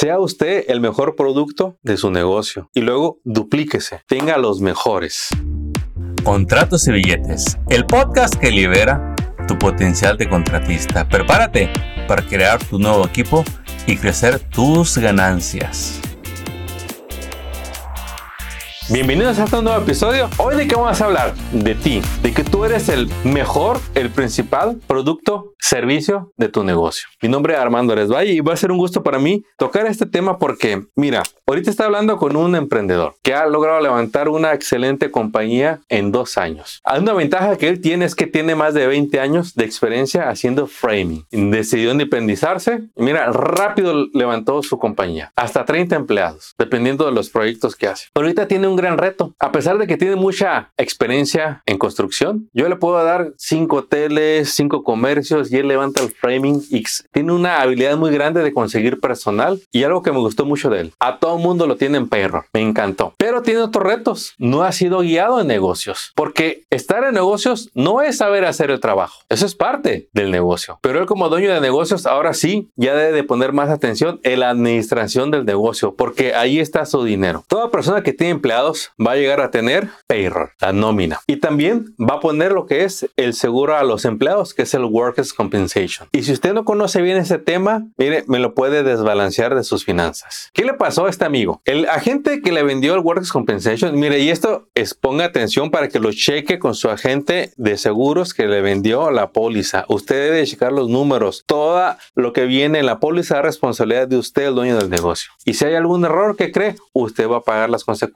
Sea usted el mejor producto de su negocio y luego duplíquese. Tenga los mejores. Contratos y billetes. El podcast que libera tu potencial de contratista. Prepárate para crear tu nuevo equipo y crecer tus ganancias. Bienvenidos a este nuevo episodio. Hoy de qué vamos a hablar? De ti, de que tú eres el mejor, el principal producto, servicio de tu negocio. Mi nombre es Armando Valle y va a ser un gusto para mí tocar este tema porque, mira, ahorita está hablando con un emprendedor que ha logrado levantar una excelente compañía en dos años. Una ventaja que él tiene es que tiene más de 20 años de experiencia haciendo framing. Decidió independizarse y mira, rápido levantó su compañía. Hasta 30 empleados, dependiendo de los proyectos que hace. Pero ahorita tiene un gran reto. A pesar de que tiene mucha experiencia en construcción, yo le puedo dar cinco hoteles, cinco comercios y él levanta el framing X. Tiene una habilidad muy grande de conseguir personal y algo que me gustó mucho de él. A todo mundo lo tiene en perro. Me encantó. Pero tiene otros retos. No ha sido guiado en negocios. Porque estar en negocios no es saber hacer el trabajo. Eso es parte del negocio. Pero él como dueño de negocios ahora sí ya debe de poner más atención en la administración del negocio. Porque ahí está su dinero. Toda persona que tiene empleados va a llegar a tener payroll, la nómina. Y también va a poner lo que es el seguro a los empleados, que es el Workers' Compensation. Y si usted no conoce bien ese tema, mire, me lo puede desbalancear de sus finanzas. ¿Qué le pasó a este amigo? El agente que le vendió el Workers' Compensation, mire, y esto es ponga atención para que lo cheque con su agente de seguros que le vendió la póliza. Usted debe checar los números. Todo lo que viene en la póliza es responsabilidad de usted, el dueño del negocio. Y si hay algún error que cree, usted va a pagar las consecuencias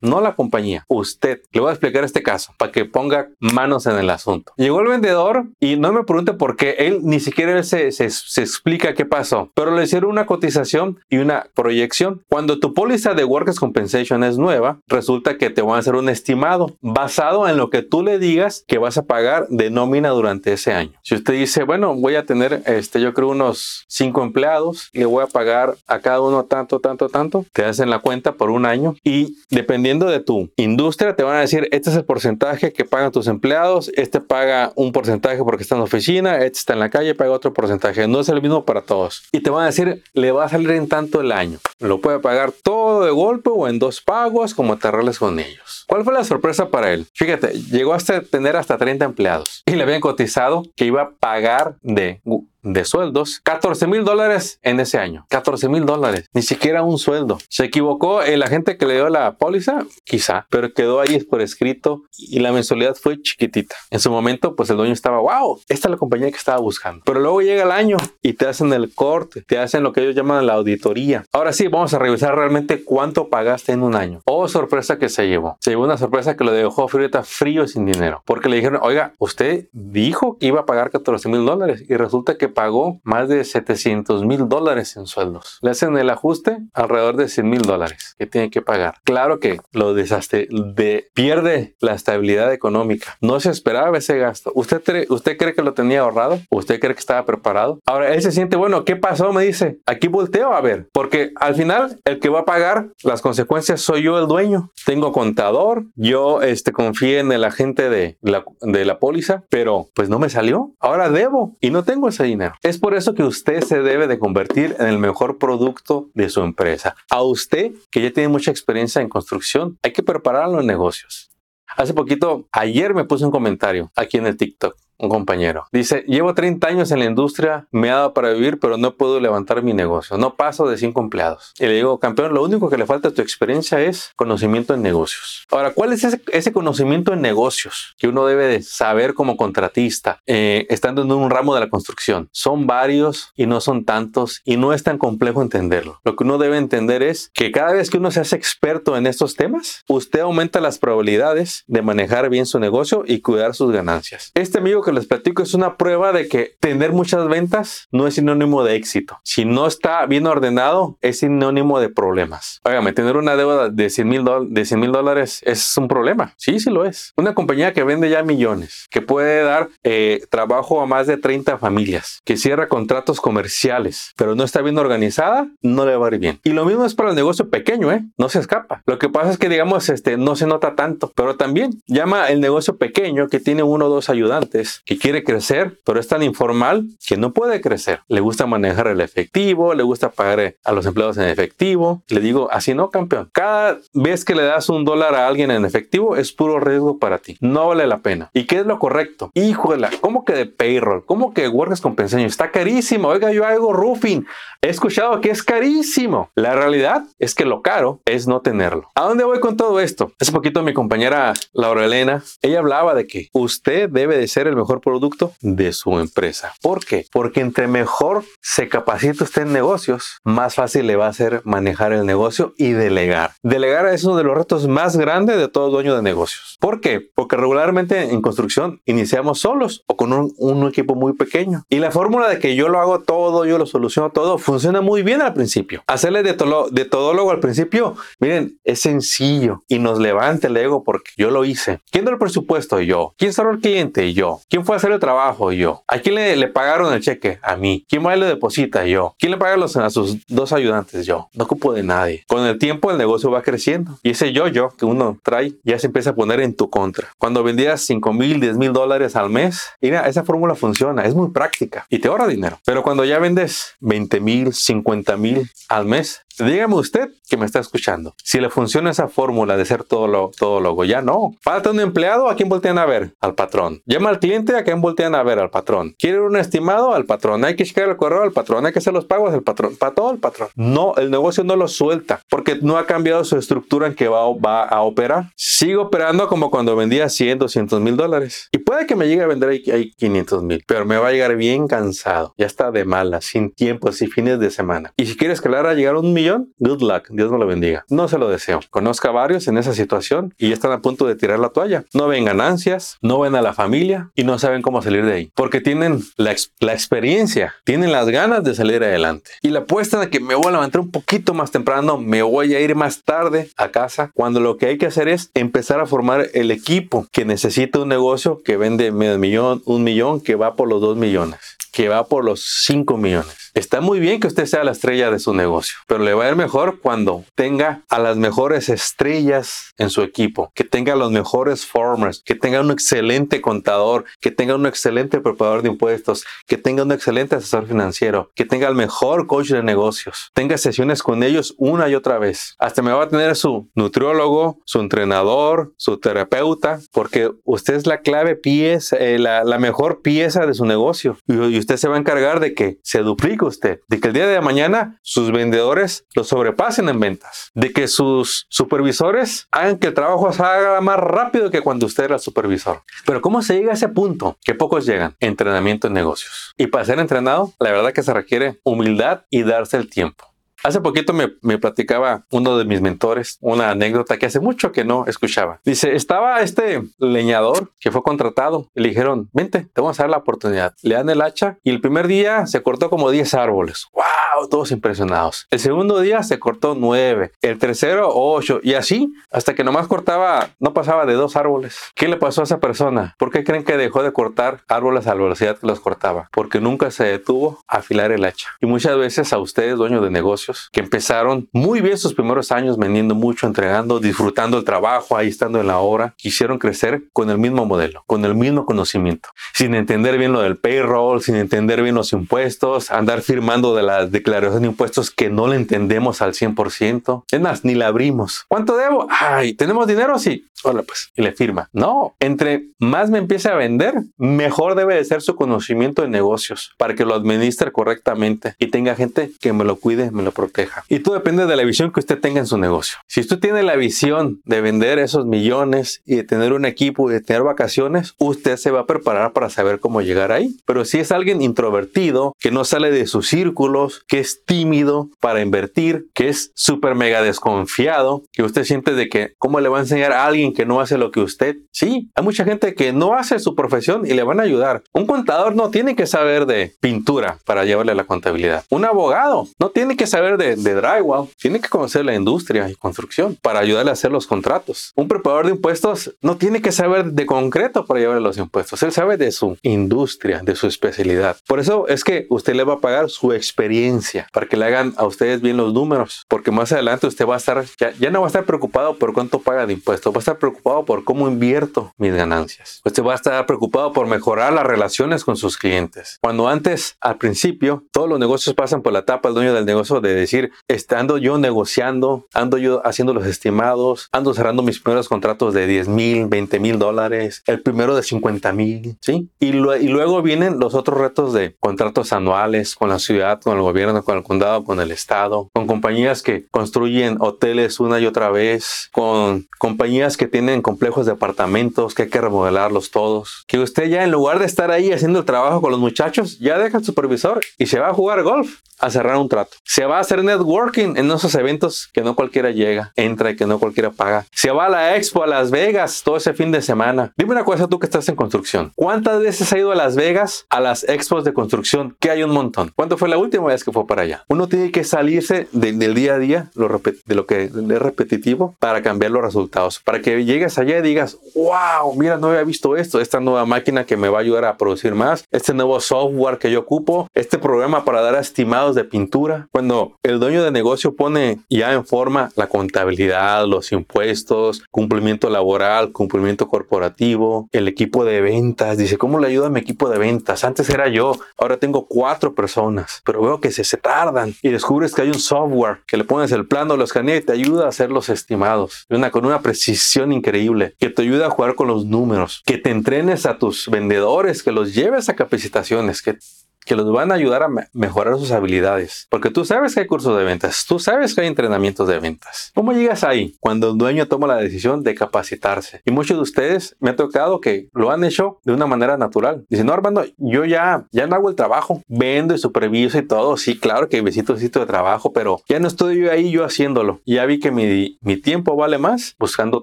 no la compañía, usted. Le voy a explicar este caso para que ponga manos en el asunto. Llegó el vendedor y no me pregunte por qué, él ni siquiera se, se, explica qué pasó, pero le hicieron una cotización y una proyección. Cuando tu póliza de Workers' Compensation es nueva, resulta que te van a hacer un estimado basado en lo que tú le digas que vas a pagar de nómina durante ese año. Si usted dice, bueno, voy a tener, este, yo creo unos cinco empleados, le voy a pagar a cada uno tanto, tanto, tanto, te hacen la cuenta por un año y dependiendo de tu industria, te van a decir, este es el porcentaje que pagan tus empleados, este paga un porcentaje porque está en la oficina, este está en la calle, paga otro porcentaje. No es el mismo para todos. Y te van a decir, le va a salir en tanto el año. Lo puede pagar todo de golpe o en dos pagos, como te con ellos. ¿Cuál fue la sorpresa para él? Fíjate, llegó hasta tener hasta 30 empleados y le habían cotizado que iba a pagar de de sueldos, 14 mil dólares en ese año. 14 mil dólares, ni siquiera un sueldo. Se equivocó el agente que le dio la póliza, quizá, pero quedó ahí por escrito y la mensualidad fue chiquitita. En su momento, pues el dueño estaba, wow, esta es la compañía que estaba buscando. Pero luego llega el año y te hacen el corte, te hacen lo que ellos llaman la auditoría. Ahora sí, vamos a revisar realmente cuánto pagaste en un año. Oh, sorpresa que se llevó. Se llevó una sorpresa que lo dejó frío, frío sin dinero. Porque le dijeron, oiga, usted dijo que iba a pagar 14 mil dólares y resulta que pagó más de 700 mil dólares en sueldos. Le hacen el ajuste alrededor de 100 mil dólares que tiene que pagar. Claro que lo desaste, de, pierde la estabilidad económica. No se esperaba ese gasto. ¿Usted, ¿Usted cree que lo tenía ahorrado? ¿Usted cree que estaba preparado? Ahora él se siente, bueno, ¿qué pasó? Me dice, aquí volteo a ver, porque al final el que va a pagar las consecuencias soy yo el dueño. Tengo contador, yo este, confié en el agente de la, de la póliza, pero pues no me salió. Ahora debo y no tengo ese dinero. Es por eso que usted se debe de convertir en el mejor producto de su empresa. A usted, que ya tiene mucha experiencia en construcción, hay que prepararlo en negocios. Hace poquito, ayer me puse un comentario aquí en el TikTok un compañero. Dice, llevo 30 años en la industria, me ha dado para vivir, pero no puedo levantar mi negocio. No paso de 5 empleados. Y le digo, campeón, lo único que le falta a tu experiencia es conocimiento en negocios. Ahora, ¿cuál es ese, conocimiento en negocios que uno debe de saber como contratista, eh, estando en un ramo de la construcción? Son varios y no son tantos y no es tan complejo entenderlo. Lo que uno debe entender es que cada vez que uno se hace experto en estos temas, usted aumenta las probabilidades de manejar bien su negocio y cuidar sus ganancias. Este amigo que les platico es una prueba de que tener muchas ventas no es sinónimo de éxito. Si no está bien ordenado, es sinónimo de problemas. Óigame, tener una deuda de 100 mil dólares es un problema. Sí, sí lo es. Una compañía que vende ya millones, que puede dar eh, trabajo a más de 30 familias, que cierra contratos comerciales, pero no está bien organizada, no le va a ir bien. Y lo mismo es para el negocio pequeño, ¿eh? No se escapa. Lo que pasa es que, digamos, este, no se nota tanto, pero también llama el negocio pequeño que tiene uno o dos ayudantes que quiere crecer, pero es tan informal que no puede crecer. Le gusta manejar el efectivo, le gusta pagar a los empleados en efectivo. Le digo, así no, campeón. Cada vez que le das un dólar a alguien en efectivo es puro riesgo para ti. No vale la pena. ¿Y qué es lo correcto? Híjole, ¿cómo que de payroll? ¿Cómo que workers compensación? Está carísimo. Oiga, yo hago roofing. He escuchado que es carísimo. La realidad es que lo caro es no tenerlo. ¿A dónde voy con todo esto? Hace poquito mi compañera Laura Elena, ella hablaba de que usted debe de ser el mejor producto de su empresa. ¿Por qué? Porque entre mejor se capacita usted en negocios, más fácil le va a ser manejar el negocio y delegar. Delegar es uno de los retos más grandes de todo dueño de negocios. ¿Por qué? Porque regularmente en construcción iniciamos solos o con un, un equipo muy pequeño. Y la fórmula de que yo lo hago todo, yo lo soluciono todo, funciona muy bien al principio. Hacerle de, todo de todólogo al principio, miren, es sencillo y nos levanta el ego porque yo lo hice. ¿Quién dio el presupuesto? Yo. ¿Quién cerró el cliente? Yo. ¿Quién fue a hacer el trabajo? Yo. ¿A quién le, pagaron el cheque? A mí. ¿Quién más le deposita? Yo. ¿Quién le paga los, a sus dos ayudantes? Yo. No ocupo de nadie. Con el tiempo el negocio va creciendo y ese yo-yo que uno trae ya se empieza a poner en tu contra. Cuando vendías 5 mil, 10 mil dólares al mes, mira, esa fórmula funciona, es muy práctica y te ahorra dinero. Pero cuando ya vendes 20 mil, 50 mil al mes, Dígame usted que me está escuchando, si le funciona esa fórmula de ser todo lo, todo logo, ya no. Falta un empleado, ¿a quién voltean a ver? Al patrón. Llama al cliente, ¿a quién voltean a ver? Al patrón. ¿Quiere un estimado? Al patrón. Hay que checar el correo al patrón, hay que hacer los pagos al patrón. Para todo el patrón. No, el negocio no lo suelta porque no ha cambiado su estructura en que va, va a operar. Sigo operando como cuando vendía 100, 200 mil dólares. Y puede que me llegue a vender ahí, 500 mil, pero me va a llegar bien cansado. Ya está de mala, sin tiempo, sin fines de semana. Y si quieres escalar a llegar a un millón, good luck, Dios me lo bendiga. No se lo deseo. Conozca varios en esa situación y están a punto de tirar la toalla. No ven ganancias, no ven a la familia y no saben cómo salir de ahí. Porque tienen la, la experiencia, tienen las ganas de salir adelante. Y la apuesta de que me voy a levantar un poquito más temprano, me voy a ir más tarde a casa, cuando lo que hay que hacer es empezar a formar el equipo que necesita un negocio que vende medio millón, un millón, que va por los dos millones, que va por los cinco millones Está muy bien que usted sea la estrella de su negocio, pero le va a ir mejor cuando tenga a las mejores estrellas en su equipo, que tenga los mejores farmers, que tenga un excelente contador, que tenga un excelente preparador de impuestos, que tenga un excelente asesor financiero, que tenga el mejor coach de negocios, tenga sesiones con ellos una y otra vez. Hasta me va a tener su nutriólogo, su entrenador, su terapeuta, porque usted es la clave pieza, eh, la, mejor pieza de su negocio y, y usted se va a encargar de que se duplique usted de que el día de mañana sus vendedores lo sobrepasen en ventas, de que sus supervisores hagan que el trabajo se haga más rápido que cuando usted era supervisor. Pero ¿cómo se llega a ese punto? Que pocos llegan. Entrenamiento en negocios. Y para ser entrenado, la verdad que se requiere humildad y darse el tiempo. Hace poquito me, platicaba uno de mis mentores una anécdota que hace mucho que no escuchaba. Dice, estaba este leñador que fue contratado le dijeron, vente, te vamos a dar la oportunidad. Le dan el hacha y el primer día se cortó como 10 árboles. ¡Wow! Todos impresionados. El segundo día se cortó 9, el tercero 8 y así hasta que nomás cortaba, no pasaba de dos árboles. ¿Qué le pasó a esa persona? ¿Por qué creen que dejó de cortar árboles a la velocidad que los cortaba? Porque nunca se detuvo a afilar el hacha. Y muchas veces a ustedes, dueños de negocios, que empezaron muy bien sus primeros años vendiendo mucho, entregando, disfrutando el trabajo, ahí estando en la obra, quisieron crecer con el mismo modelo, con el mismo conocimiento, sin entender bien lo del payroll, sin entender bien los impuestos, andar firmando de la declaración de impuestos que no le entendemos al 100%. Es más, ni la abrimos. ¿Cuánto debo? Ay, ¿tenemos dinero? Sí. Hola, pues. Y le firma. No, entre más me empiece a vender, mejor debe de ser su conocimiento de negocios para que lo administre correctamente y tenga gente que me lo cuide, me lo proteja. Y todo depende de la visión que usted tenga en su negocio. Si usted tiene la visión de vender esos millones y de tener un equipo y de tener vacaciones, usted se va a preparar para saber cómo llegar ahí. Pero si es alguien introvertido, que no sale de sus círculos, que es tímido para invertir, que es súper mega desconfiado, que usted siente de que cómo le va a enseñar a alguien que no hace lo que usted. Sí, hay mucha gente que no hace su profesión y le van a ayudar. Un contador no tiene que saber de pintura para llevarle la contabilidad. Un abogado no tiene que saber de, de drywall, tiene que conocer la industria y construcción para ayudarle a hacer los contratos. Un preparador de impuestos no tiene que saber de concreto para llevarle los impuestos. Él sabe de su industria, de su especialidad. Por eso es que usted le va a pagar su experiencia para que le hagan a ustedes bien los números, porque más adelante usted va a estar, ya, ya no va a estar preocupado por cuánto paga de impuestos, va a estar preocupado por cómo invierto mis ganancias. Usted va a estar preocupado por mejorar las relaciones con sus clientes. Cuando antes, al principio, todos los negocios pasan por la etapa del dueño del negocio de decir, estando yo negociando, ando yo haciendo los estimados, ando cerrando mis primeros contratos de 10 mil, 20 mil dólares, el primero de 50 mil, ¿sí? Y, y luego vienen los otros retos de contratos anuales con la ciudad, con el gobierno, con el condado, con el estado, con compañías que construyen hoteles una y otra vez, con compañías que tienen complejos de apartamentos que hay que remodelarlos todos. Que usted ya en lugar de estar ahí haciendo el trabajo con los muchachos, ya deja al supervisor y se va a jugar golf, a cerrar un trato. Se va a hacer networking en esos eventos que no cualquiera llega, entra y que no cualquiera paga. Se va a la expo a Las Vegas todo ese fin de semana. Dime una cosa tú que estás en construcción. ¿Cuántas veces ha ido a Las Vegas a las expos de construcción? Que hay un montón. ¿Cuándo fue la última vez que fue para allá? Uno tiene que salirse del día a día, de lo que es repetitivo, para cambiar los resultados. Para que llegues allá y digas, wow, mira, no había visto esto. Esta nueva máquina que me va a ayudar a producir más. Este nuevo software que yo ocupo. Este programa para dar estimados de pintura. Cuando el dueño de negocio pone ya en forma la contabilidad, los impuestos, cumplimiento laboral, cumplimiento corporativo, el equipo de ventas. Dice, ¿cómo le ayuda mi equipo de ventas? Antes era yo, ahora tengo cuatro personas, pero veo que se, tardan y descubres que hay un software que le pones el plano, lo escanea y te ayuda a hacer los estimados. Una, con una precisión increíble, que te ayuda a jugar con los números, que te entrenes a tus vendedores, que los lleves a capacitaciones, que que los van a ayudar a mejorar sus habilidades. Porque tú sabes que hay cursos de ventas, tú sabes que hay entrenamientos de ventas. ¿Cómo llegas ahí? Cuando el dueño toma la decisión de capacitarse. Y muchos de ustedes me ha tocado que lo han hecho de una manera natural. Dicen, no, Armando, yo ya, ya no hago el trabajo, vendo y superviso y todo. Sí, claro que visito sitio de trabajo, pero ya no estoy yo ahí yo haciéndolo. Ya vi que mi, mi tiempo vale más buscando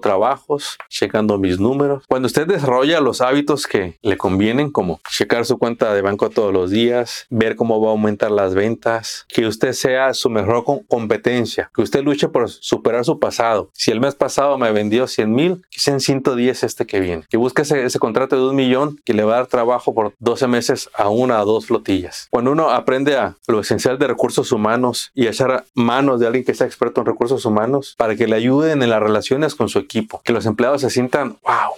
trabajos, checando mis números. Cuando usted desarrolla los hábitos que le convienen, como checar su cuenta de banco todos los días, ver cómo va a aumentar las ventas, que usted sea su mejor competencia, que usted luche por superar su pasado. Si el mes pasado me vendió 100 mil, que sean 110 este que viene. Que busque ese, contrato de un millón que le va a dar trabajo por 12 meses a una o dos flotillas. Cuando uno aprende a lo esencial de recursos humanos y echar manos de alguien que sea experto en recursos humanos para que le ayuden en las relaciones con su equipo, que los empleados se sientan, wow,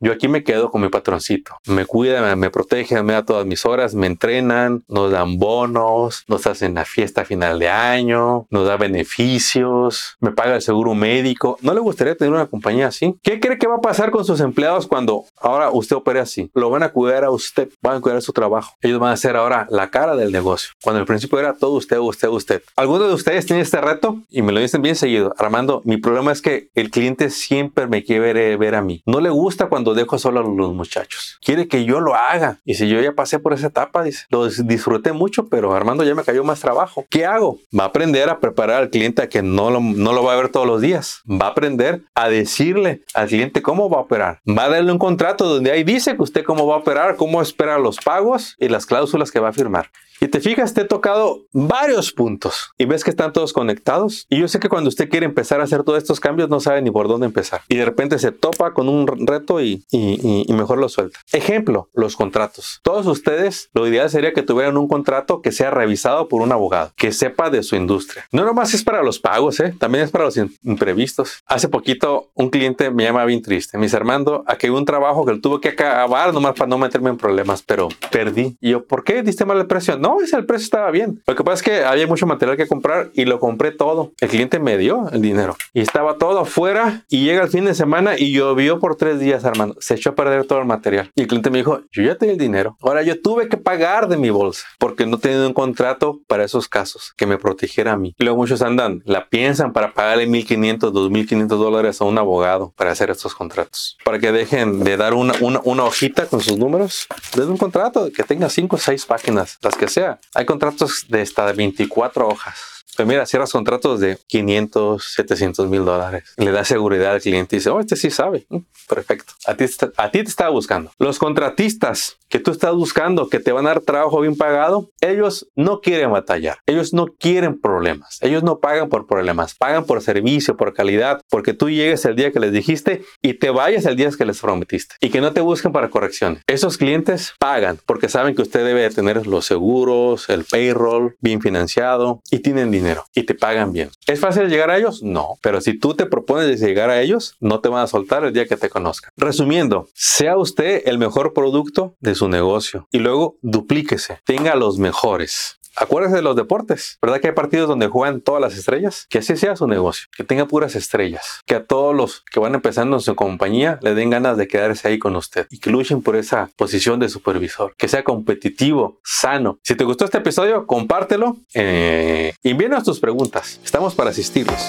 yo aquí me quedo con mi patroncito. Me cuida, me, protege, me da todas mis horas, me entrenan, nos dan bonos, nos hacen la fiesta a final de año, nos da beneficios, me paga el seguro médico. ¿No le gustaría tener una compañía así? ¿Qué cree que va a pasar con sus empleados cuando ahora usted opere así? Lo van a cuidar a usted, van a cuidar su trabajo. Ellos van a ser ahora la cara del negocio. Cuando al principio era todo usted, usted, usted. ¿Alguno de ustedes tiene este reto? Y me lo dicen bien seguido. Armando, mi problema es que el cliente siempre me quiere ver a mí. No le gusta cuando dejo solo a los muchachos. Quiere que yo lo haga. Y si yo ya pasé por esa etapa, dice, lo disfruté mucho, pero Armando ya me cayó más trabajo. ¿Qué hago? Va a aprender a preparar al cliente a que no lo, no lo va a ver todos los días. Va a aprender a decirle al cliente cómo va a operar. Va a darle un contrato donde ahí dice que usted cómo va a operar, cómo espera los pagos y las cláusulas que va a firmar. Y te fijas, te he tocado varios puntos y ves que están todos conectados. Y yo sé que cuando usted quiere empezar a hacer todos estos cambios, no sabe ni por dónde empezar. Y de repente se topa con un reto y, y, mejor lo suelta. Ejemplo, los contratos. Todos ustedes, lo ideal sería que tuvieran un contrato que sea revisado por un abogado, que sepa de su industria. No nomás es para los pagos, ¿eh? también es para los imprevistos. Hace poquito un cliente me llama bien triste. Dice, Armando, aquí hay un trabajo que tuve que acabar nomás para no meterme en problemas, pero perdí. Y yo, ¿por qué diste mal el precio? No, ese el precio estaba bien. Lo que pasa es que había mucho material que comprar y lo compré todo. El cliente me dio el dinero y estaba todo afuera y llega el fin de semana y llovió por tres días, Armando. Se echó a perder todo el material. Y el cliente me dijo, yo ya tenía el dinero. Ahora yo tuve que pagar de mi bolsa porque no tenía un contrato para esos casos que me protegiera a mí. Y luego muchos andan, la piensan para pagarle 1.500, 2.500 dólares a un abogado para hacer estos contratos. Para que dejen de dar una, una, una hojita con sus números. Den un contrato que tenga 5 o 6 páginas, las que sea hay contratos de hasta de 24 hojas Pues mira, cierras contratos de 500, 700 mil dólares. Le da seguridad al cliente y dice, oh, este sí sabe. Mm, perfecto. A ti, a ti te estaba buscando. Los contratistas que tú estás buscando, que te van a dar trabajo bien pagado, ellos no quieren batallar. Ellos no quieren problemas. Ellos no pagan por problemas. Pagan por servicio, por calidad, porque tú llegues el día que les dijiste y te vayas el día que les prometiste. Y que no te busquen para correcciones. Esos clientes pagan porque saben que usted debe tener los seguros, el payroll bien financiado y tienen dinero y te pagan bien. ¿Es fácil llegar a ellos? No. Pero si tú te propones llegar a ellos, no te van a soltar el día que te conozcan. Resumiendo, sea usted el mejor producto de su negocio y luego duplíquese. Tenga los mejores. Acuérdese de los deportes, ¿verdad que hay partidos donde juegan todas las estrellas? Que así sea su negocio, que tenga puras estrellas, que a todos los que van empezando en su compañía le den ganas de quedarse ahí con usted y que luchen por esa posición de supervisor, que sea competitivo, sano. Si te gustó este episodio, compártelo, eh, envíenos tus preguntas, estamos para asistirlos.